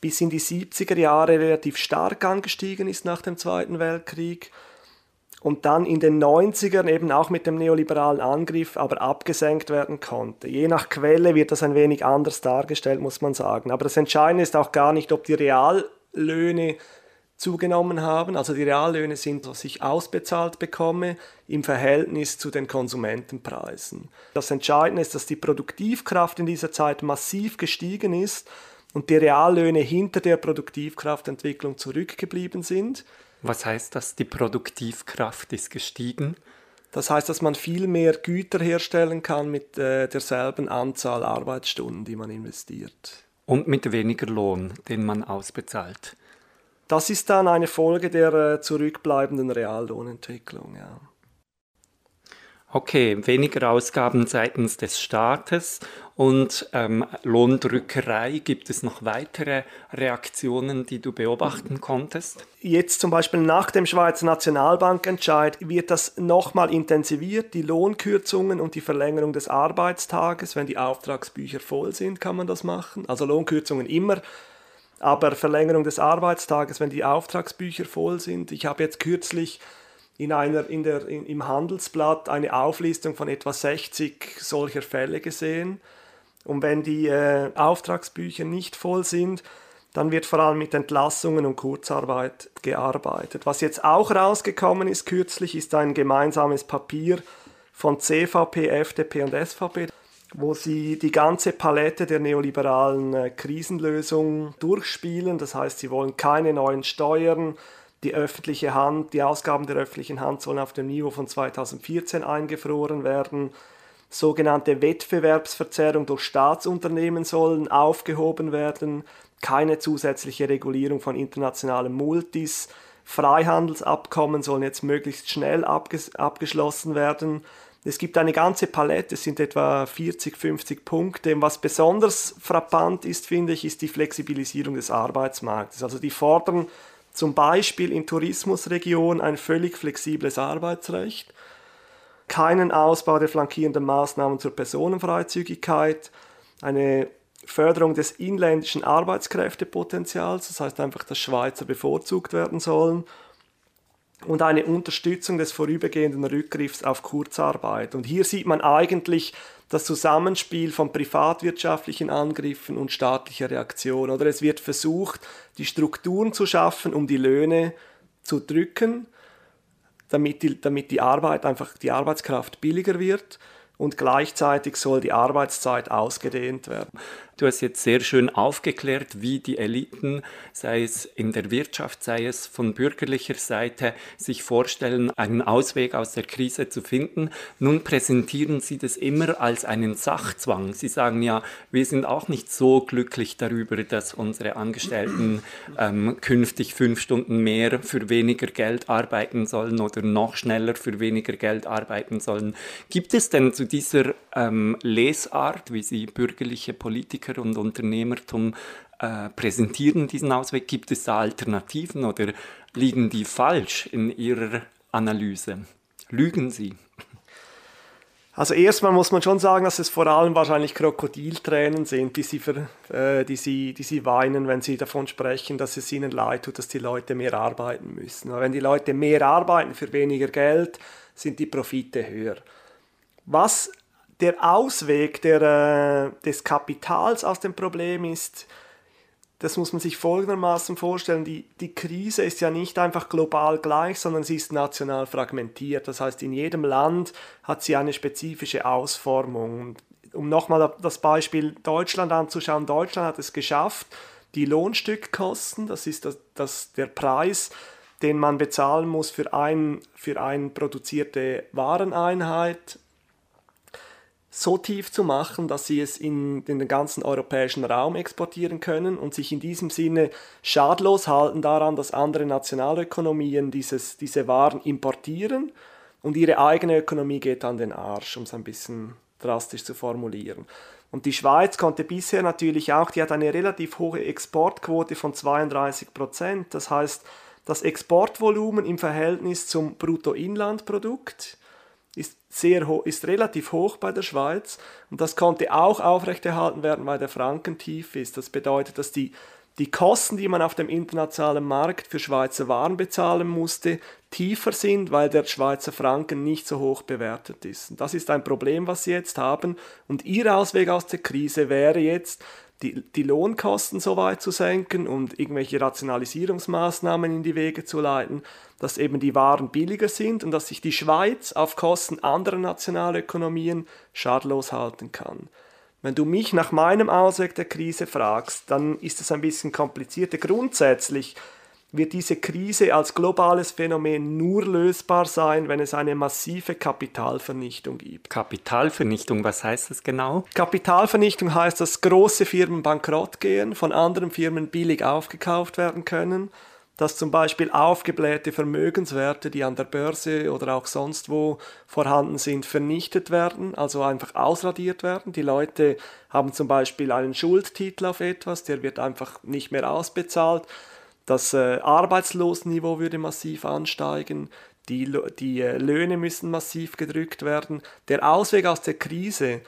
bis in die 70er Jahre relativ stark angestiegen ist nach dem Zweiten Weltkrieg und dann in den 90ern eben auch mit dem neoliberalen Angriff aber abgesenkt werden konnte. Je nach Quelle wird das ein wenig anders dargestellt, muss man sagen. Aber das Entscheidende ist auch gar nicht, ob die Reallöhne zugenommen haben. Also die Reallöhne sind, was ich ausbezahlt bekomme, im Verhältnis zu den Konsumentenpreisen. Das Entscheidende ist, dass die Produktivkraft in dieser Zeit massiv gestiegen ist und die Reallöhne hinter der Produktivkraftentwicklung zurückgeblieben sind. Was heißt das? Die Produktivkraft ist gestiegen? Das heißt, dass man viel mehr Güter herstellen kann mit äh, derselben Anzahl Arbeitsstunden, die man investiert. Und mit weniger Lohn, den man ausbezahlt. Das ist dann eine Folge der äh, zurückbleibenden Reallohnentwicklung. Ja. Okay, weniger Ausgaben seitens des Staates und ähm, Lohndrückerei. Gibt es noch weitere Reaktionen, die du beobachten konntest? Jetzt zum Beispiel nach dem Schweizer Nationalbankentscheid wird das nochmal intensiviert. Die Lohnkürzungen und die Verlängerung des Arbeitstages, wenn die Auftragsbücher voll sind, kann man das machen. Also Lohnkürzungen immer aber Verlängerung des Arbeitstages, wenn die Auftragsbücher voll sind. Ich habe jetzt kürzlich in einer, in der, in, im Handelsblatt eine Auflistung von etwa 60 solcher Fälle gesehen. Und wenn die äh, Auftragsbücher nicht voll sind, dann wird vor allem mit Entlassungen und Kurzarbeit gearbeitet. Was jetzt auch rausgekommen ist kürzlich, ist ein gemeinsames Papier von CVP, FDP und SVP wo sie die ganze Palette der neoliberalen äh, Krisenlösung durchspielen. Das heißt, sie wollen keine neuen Steuern. Die öffentliche Hand, die Ausgaben der öffentlichen Hand sollen auf dem Niveau von 2014 eingefroren werden. Sogenannte Wettbewerbsverzerrung durch Staatsunternehmen sollen aufgehoben werden. Keine zusätzliche Regulierung von internationalen Multis. Freihandelsabkommen sollen jetzt möglichst schnell abges abgeschlossen werden. Es gibt eine ganze Palette, es sind etwa 40, 50 Punkte. Was besonders frappant ist, finde ich, ist die Flexibilisierung des Arbeitsmarktes. Also die fordern zum Beispiel in Tourismusregionen ein völlig flexibles Arbeitsrecht, keinen Ausbau der flankierenden Maßnahmen zur Personenfreizügigkeit, eine Förderung des inländischen Arbeitskräftepotenzials, das heißt einfach, dass Schweizer bevorzugt werden sollen und eine Unterstützung des vorübergehenden Rückgriffs auf Kurzarbeit. Und hier sieht man eigentlich das Zusammenspiel von privatwirtschaftlichen Angriffen und staatlicher Reaktion. Oder es wird versucht, die Strukturen zu schaffen, um die Löhne zu drücken, damit die, damit die Arbeit einfach die Arbeitskraft billiger wird und gleichzeitig soll die Arbeitszeit ausgedehnt werden. Du hast jetzt sehr schön aufgeklärt, wie die Eliten, sei es in der Wirtschaft, sei es von bürgerlicher Seite, sich vorstellen, einen Ausweg aus der Krise zu finden. Nun präsentieren sie das immer als einen Sachzwang. Sie sagen ja, wir sind auch nicht so glücklich darüber, dass unsere Angestellten ähm, künftig fünf Stunden mehr für weniger Geld arbeiten sollen oder noch schneller für weniger Geld arbeiten sollen. Gibt es denn zu dieser ähm, Lesart, wie sie bürgerliche Politiker Politiker und Unternehmertum äh, präsentieren diesen Ausweg? Gibt es da Alternativen oder liegen die falsch in ihrer Analyse? Lügen sie? Also erstmal muss man schon sagen, dass es vor allem wahrscheinlich Krokodiltränen sind, die sie, für, äh, die, sie, die sie weinen, wenn sie davon sprechen, dass es ihnen leid tut, dass die Leute mehr arbeiten müssen. Aber wenn die Leute mehr arbeiten für weniger Geld, sind die Profite höher. Was der Ausweg der, äh, des Kapitals aus dem Problem ist, das muss man sich folgendermaßen vorstellen, die, die Krise ist ja nicht einfach global gleich, sondern sie ist national fragmentiert. Das heißt, in jedem Land hat sie eine spezifische Ausformung. Um nochmal das Beispiel Deutschland anzuschauen, Deutschland hat es geschafft, die Lohnstückkosten, das ist das, das der Preis, den man bezahlen muss für ein, für eine produzierte Wareneinheit, so tief zu machen, dass sie es in, den ganzen europäischen Raum exportieren können und sich in diesem Sinne schadlos halten daran, dass andere Nationalökonomien dieses, diese Waren importieren und ihre eigene Ökonomie geht an den Arsch, um es ein bisschen drastisch zu formulieren. Und die Schweiz konnte bisher natürlich auch, die hat eine relativ hohe Exportquote von 32 Prozent. Das heißt, das Exportvolumen im Verhältnis zum Bruttoinlandprodukt sehr ist relativ hoch bei der Schweiz und das konnte auch aufrechterhalten werden, weil der Franken tief ist. Das bedeutet, dass die die Kosten, die man auf dem internationalen Markt für Schweizer Waren bezahlen musste, tiefer sind, weil der Schweizer Franken nicht so hoch bewertet ist. Und das ist ein Problem, was Sie jetzt haben. Und Ihr Ausweg aus der Krise wäre jetzt, die, die Lohnkosten so weit zu senken und irgendwelche Rationalisierungsmaßnahmen in die Wege zu leiten, dass eben die Waren billiger sind und dass sich die Schweiz auf Kosten anderer Nationalökonomien schadlos halten kann. Wenn du mich nach meinem Ausweg der Krise fragst, dann ist es ein bisschen komplizierter. Grundsätzlich wird diese Krise als globales Phänomen nur lösbar sein, wenn es eine massive Kapitalvernichtung gibt. Kapitalvernichtung, was heißt das genau? Kapitalvernichtung heißt, dass große Firmen bankrott gehen, von anderen Firmen billig aufgekauft werden können, dass zum Beispiel aufgeblähte Vermögenswerte, die an der Börse oder auch sonst wo vorhanden sind, vernichtet werden, also einfach ausradiert werden. Die Leute haben zum Beispiel einen Schuldtitel auf etwas, der wird einfach nicht mehr ausbezahlt das äh, Arbeitslosenniveau würde massiv ansteigen, die, die äh, Löhne müssen massiv gedrückt werden. Der Ausweg aus der Krise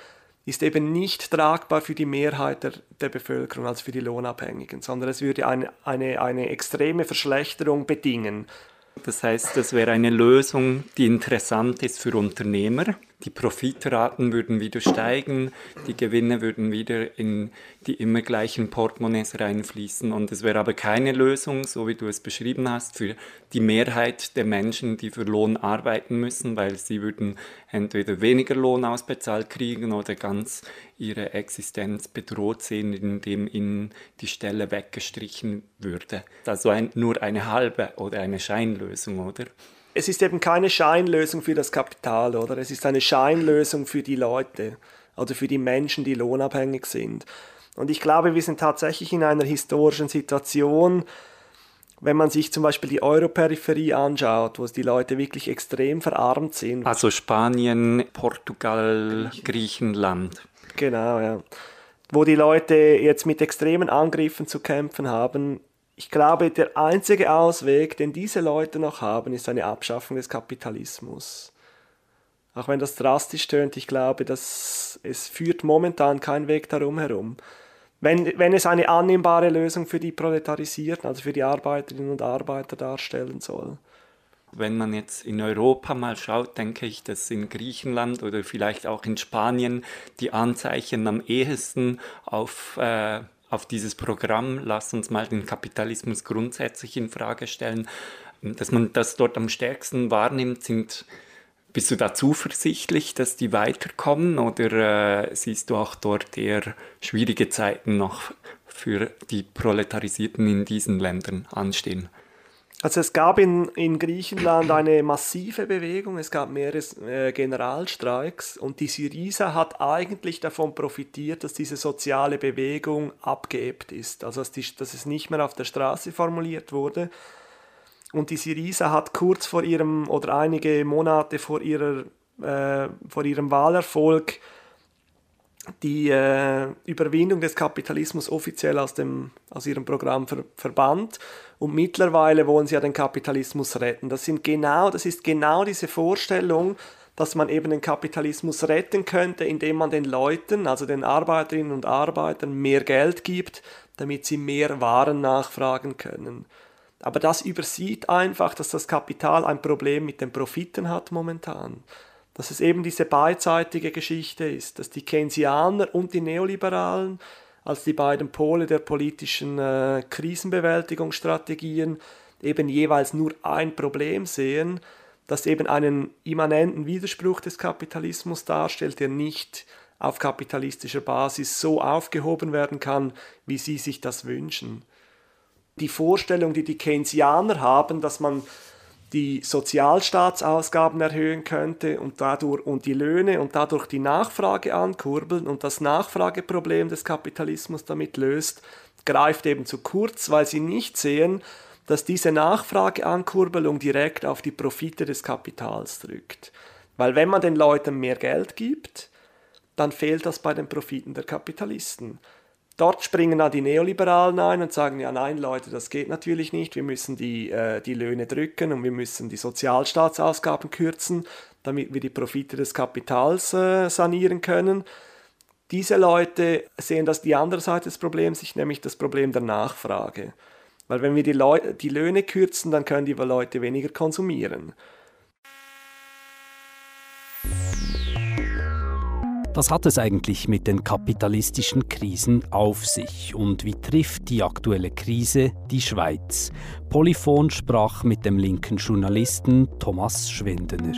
ist eben nicht tragbar für die Mehrheit der, der Bevölkerung, also für die Lohnabhängigen, sondern es würde eine, eine, eine extreme Verschlechterung bedingen. Das heißt, das wäre eine Lösung, die interessant ist für Unternehmer, die Profitraten würden wieder steigen, die Gewinne würden wieder in die immer gleichen Portemonnaies reinfließen. Und es wäre aber keine Lösung, so wie du es beschrieben hast, für die Mehrheit der Menschen, die für Lohn arbeiten müssen, weil sie würden entweder weniger Lohn ausbezahlt kriegen oder ganz ihre Existenz bedroht sehen, indem ihnen die Stelle weggestrichen würde. Also ein, nur eine halbe oder eine Scheinlösung, oder? Es ist eben keine Scheinlösung für das Kapital, oder? Es ist eine Scheinlösung für die Leute, also für die Menschen, die lohnabhängig sind. Und ich glaube, wir sind tatsächlich in einer historischen Situation, wenn man sich zum Beispiel die Europeripherie anschaut, wo die Leute wirklich extrem verarmt sind. Also Spanien, Portugal, Griechenland. Genau, ja. Wo die Leute jetzt mit extremen Angriffen zu kämpfen haben, ich glaube, der einzige Ausweg, den diese Leute noch haben, ist eine Abschaffung des Kapitalismus. Auch wenn das drastisch tönt, ich glaube, dass es führt momentan kein Weg darum herum. Wenn, wenn es eine annehmbare Lösung für die Proletarisierten, also für die Arbeiterinnen und Arbeiter darstellen soll. Wenn man jetzt in Europa mal schaut, denke ich, dass in Griechenland oder vielleicht auch in Spanien die Anzeichen am ehesten auf äh, auf dieses Programm, lass uns mal den Kapitalismus grundsätzlich in Frage stellen, dass man das dort am stärksten wahrnimmt, sind bist du da zuversichtlich, dass die weiterkommen oder äh, siehst du auch dort eher schwierige Zeiten noch für die Proletarisierten in diesen Ländern anstehen? Also es gab in, in Griechenland eine massive Bewegung, es gab mehrere äh, Generalstreiks und die Syriza hat eigentlich davon profitiert, dass diese soziale Bewegung abgeebbt ist, also dass, die, dass es nicht mehr auf der Straße formuliert wurde. Und die Syriza hat kurz vor ihrem oder einige Monate vor, ihrer, äh, vor ihrem Wahlerfolg die äh, Überwindung des Kapitalismus offiziell aus, dem, aus ihrem Programm ver verbannt und mittlerweile wollen sie ja den Kapitalismus retten. Das, sind genau, das ist genau diese Vorstellung, dass man eben den Kapitalismus retten könnte, indem man den Leuten, also den Arbeiterinnen und Arbeitern, mehr Geld gibt, damit sie mehr Waren nachfragen können. Aber das übersieht einfach, dass das Kapital ein Problem mit den Profiten hat momentan dass es eben diese beidseitige Geschichte ist, dass die Keynesianer und die Neoliberalen als die beiden Pole der politischen äh, Krisenbewältigungsstrategien eben jeweils nur ein Problem sehen, das eben einen immanenten Widerspruch des Kapitalismus darstellt, der nicht auf kapitalistischer Basis so aufgehoben werden kann, wie sie sich das wünschen. Die Vorstellung, die die Keynesianer haben, dass man die Sozialstaatsausgaben erhöhen könnte und dadurch und die Löhne und dadurch die Nachfrage ankurbeln und das Nachfrageproblem des Kapitalismus damit löst, greift eben zu kurz, weil sie nicht sehen, dass diese Nachfrageankurbelung direkt auf die Profite des Kapitals drückt. Weil wenn man den Leuten mehr Geld gibt, dann fehlt das bei den Profiten der Kapitalisten. Dort springen dann die Neoliberalen ein und sagen, ja nein Leute, das geht natürlich nicht, wir müssen die, äh, die Löhne drücken und wir müssen die Sozialstaatsausgaben kürzen, damit wir die Profite des Kapitals äh, sanieren können. diese Leute sehen das die andere Seite des Problems, nämlich das Problem der Nachfrage. Weil wenn wir die, Leu die Löhne kürzen, dann können die Leute weniger konsumieren. Was hat es eigentlich mit den kapitalistischen Krisen auf sich und wie trifft die aktuelle Krise die Schweiz? Polyphon sprach mit dem linken Journalisten Thomas Schwendener.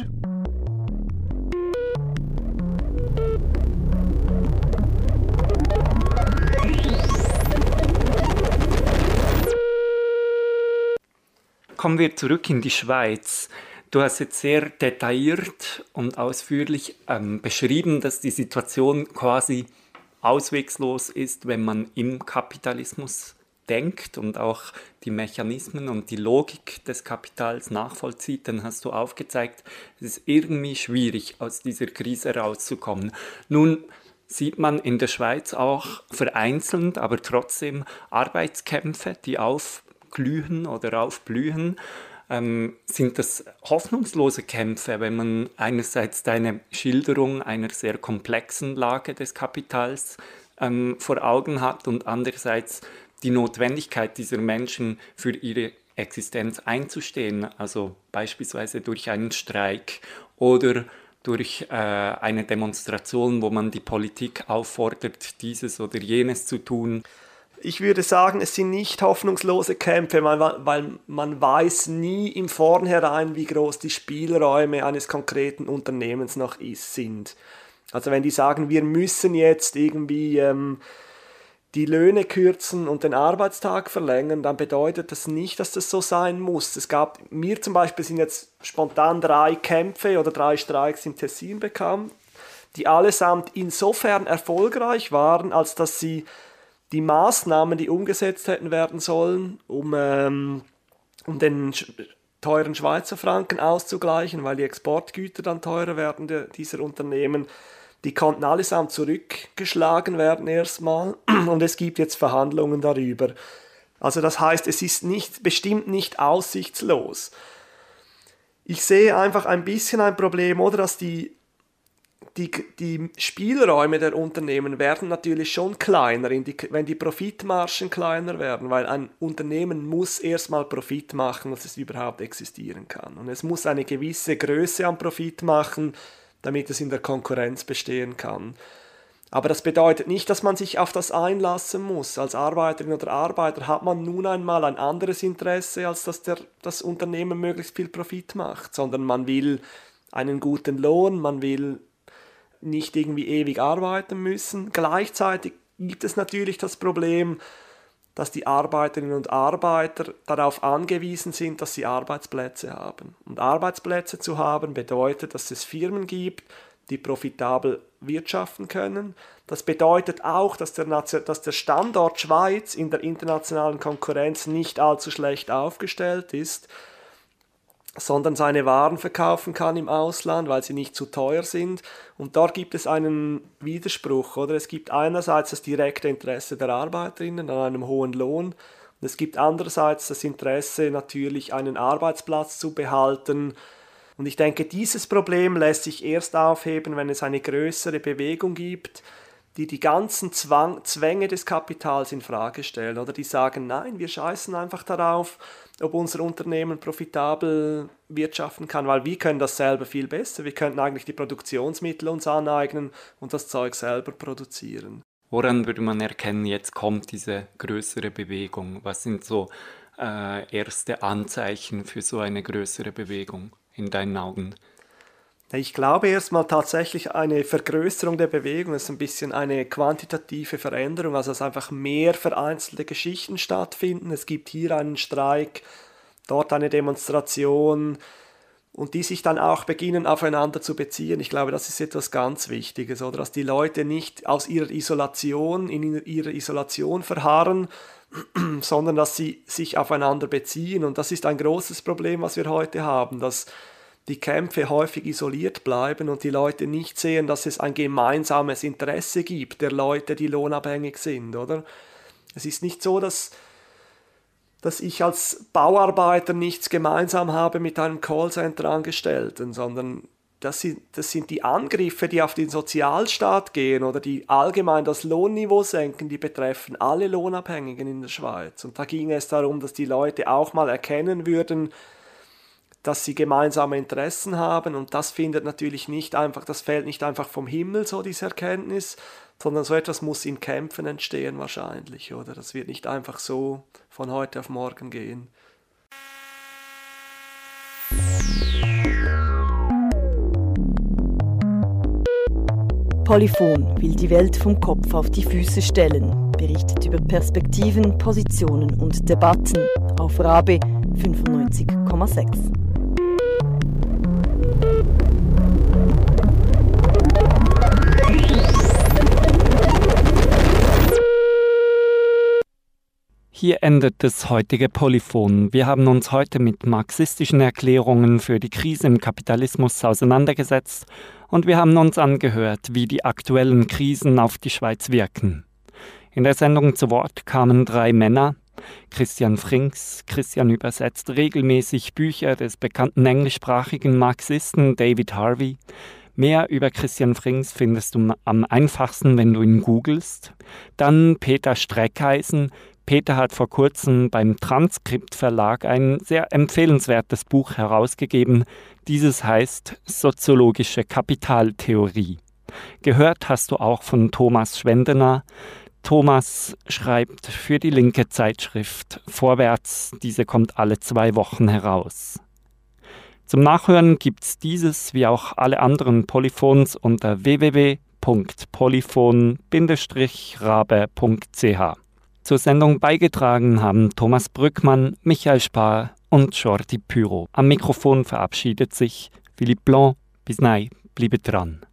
Kommen wir zurück in die Schweiz. Du hast jetzt sehr detailliert und ausführlich ähm, beschrieben, dass die Situation quasi auswegslos ist, wenn man im Kapitalismus denkt und auch die Mechanismen und die Logik des Kapitals nachvollzieht, dann hast du aufgezeigt, es ist irgendwie schwierig, aus dieser Krise rauszukommen. Nun sieht man in der Schweiz auch vereinzelt, aber trotzdem Arbeitskämpfe, die aufglühen oder aufblühen ähm, sind das hoffnungslose Kämpfe, wenn man einerseits deine Schilderung einer sehr komplexen Lage des Kapitals ähm, vor Augen hat und andererseits die Notwendigkeit dieser Menschen für ihre Existenz einzustehen, also beispielsweise durch einen Streik oder durch äh, eine Demonstration, wo man die Politik auffordert, dieses oder jenes zu tun. Ich würde sagen, es sind nicht hoffnungslose Kämpfe, weil man weiß nie im Vornherein, wie groß die Spielräume eines konkreten Unternehmens noch ist, sind. Also wenn die sagen, wir müssen jetzt irgendwie ähm, die Löhne kürzen und den Arbeitstag verlängern, dann bedeutet das nicht, dass das so sein muss. Es gab mir zum Beispiel sind jetzt spontan drei Kämpfe oder drei Streiks im Tessin bekannt, die allesamt insofern erfolgreich waren, als dass sie die Maßnahmen, die umgesetzt hätten werden sollen, um, ähm, um den teuren Schweizer Franken auszugleichen, weil die Exportgüter dann teurer werden der, dieser Unternehmen, die konnten allesamt zurückgeschlagen werden erstmal und es gibt jetzt Verhandlungen darüber. Also das heißt, es ist nicht, bestimmt nicht aussichtslos. Ich sehe einfach ein bisschen ein Problem, oder dass die die, die Spielräume der Unternehmen werden natürlich schon kleiner, die, wenn die Profitmargen kleiner werden, weil ein Unternehmen muss erstmal Profit machen, dass es überhaupt existieren kann. Und es muss eine gewisse Größe an Profit machen, damit es in der Konkurrenz bestehen kann. Aber das bedeutet nicht, dass man sich auf das einlassen muss. Als Arbeiterin oder Arbeiter hat man nun einmal ein anderes Interesse, als dass der, das Unternehmen möglichst viel Profit macht, sondern man will einen guten Lohn, man will nicht irgendwie ewig arbeiten müssen. Gleichzeitig gibt es natürlich das Problem, dass die Arbeiterinnen und Arbeiter darauf angewiesen sind, dass sie Arbeitsplätze haben. Und Arbeitsplätze zu haben bedeutet, dass es Firmen gibt, die profitabel wirtschaften können. Das bedeutet auch, dass der, dass der Standort Schweiz in der internationalen Konkurrenz nicht allzu schlecht aufgestellt ist sondern seine Waren verkaufen kann im Ausland, weil sie nicht zu teuer sind. Und dort gibt es einen Widerspruch, oder? Es gibt einerseits das direkte Interesse der Arbeiterinnen an einem hohen Lohn und es gibt andererseits das Interesse natürlich einen Arbeitsplatz zu behalten. Und ich denke, dieses Problem lässt sich erst aufheben, wenn es eine größere Bewegung gibt, die die ganzen Zwang, Zwänge des Kapitals in Frage stellen oder die sagen, nein, wir scheißen einfach darauf, ob unser Unternehmen profitabel wirtschaften kann, weil wir können das selber viel besser. Wir könnten eigentlich die Produktionsmittel uns aneignen und das Zeug selber produzieren. Woran würde man erkennen, jetzt kommt diese größere Bewegung? Was sind so äh, erste Anzeichen für so eine größere Bewegung in deinen Augen? Ich glaube erstmal tatsächlich eine Vergrößerung der Bewegung ist ein bisschen eine quantitative Veränderung, also dass einfach mehr vereinzelte Geschichten stattfinden. Es gibt hier einen Streik, dort eine Demonstration und die sich dann auch beginnen aufeinander zu beziehen. Ich glaube, das ist etwas ganz Wichtiges, oder dass die Leute nicht aus ihrer Isolation in ihrer Isolation verharren, sondern dass sie sich aufeinander beziehen und das ist ein großes Problem, was wir heute haben, dass die Kämpfe häufig isoliert bleiben und die Leute nicht sehen, dass es ein gemeinsames Interesse gibt der Leute, die lohnabhängig sind, oder? Es ist nicht so, dass, dass ich als Bauarbeiter nichts gemeinsam habe mit einem Callcenter-Angestellten, sondern das sind, das sind die Angriffe, die auf den Sozialstaat gehen oder die allgemein das Lohnniveau senken, die betreffen alle Lohnabhängigen in der Schweiz. Und da ging es darum, dass die Leute auch mal erkennen würden, dass sie gemeinsame Interessen haben und das findet natürlich nicht einfach, das fällt nicht einfach vom Himmel, so diese Erkenntnis, sondern so etwas muss in Kämpfen entstehen wahrscheinlich, oder? Das wird nicht einfach so von heute auf morgen gehen. Polyphon will die Welt vom Kopf auf die Füße stellen, berichtet über Perspektiven, Positionen und Debatten auf Rabe 95,6. Hier endet das heutige Polyphon. Wir haben uns heute mit marxistischen Erklärungen für die Krise im Kapitalismus auseinandergesetzt und wir haben uns angehört, wie die aktuellen Krisen auf die Schweiz wirken. In der Sendung zu Wort kamen drei Männer. Christian Frings. Christian übersetzt regelmäßig Bücher des bekannten englischsprachigen Marxisten David Harvey. Mehr über Christian Frings findest du am einfachsten, wenn du ihn googelst. Dann Peter Streckeisen, Peter hat vor kurzem beim Transkript Verlag ein sehr empfehlenswertes Buch herausgegeben. Dieses heißt Soziologische Kapitaltheorie. Gehört hast du auch von Thomas Schwendener. Thomas schreibt für die linke Zeitschrift Vorwärts. Diese kommt alle zwei Wochen heraus. Zum Nachhören gibt's dieses wie auch alle anderen Polyphons unter www.polyphon-rabe.ch. Zur Sendung beigetragen haben Thomas Brückmann, Michael Spar und Jordi Pyro. Am Mikrofon verabschiedet sich Philippe Blanc. Bis nein, bleibe dran.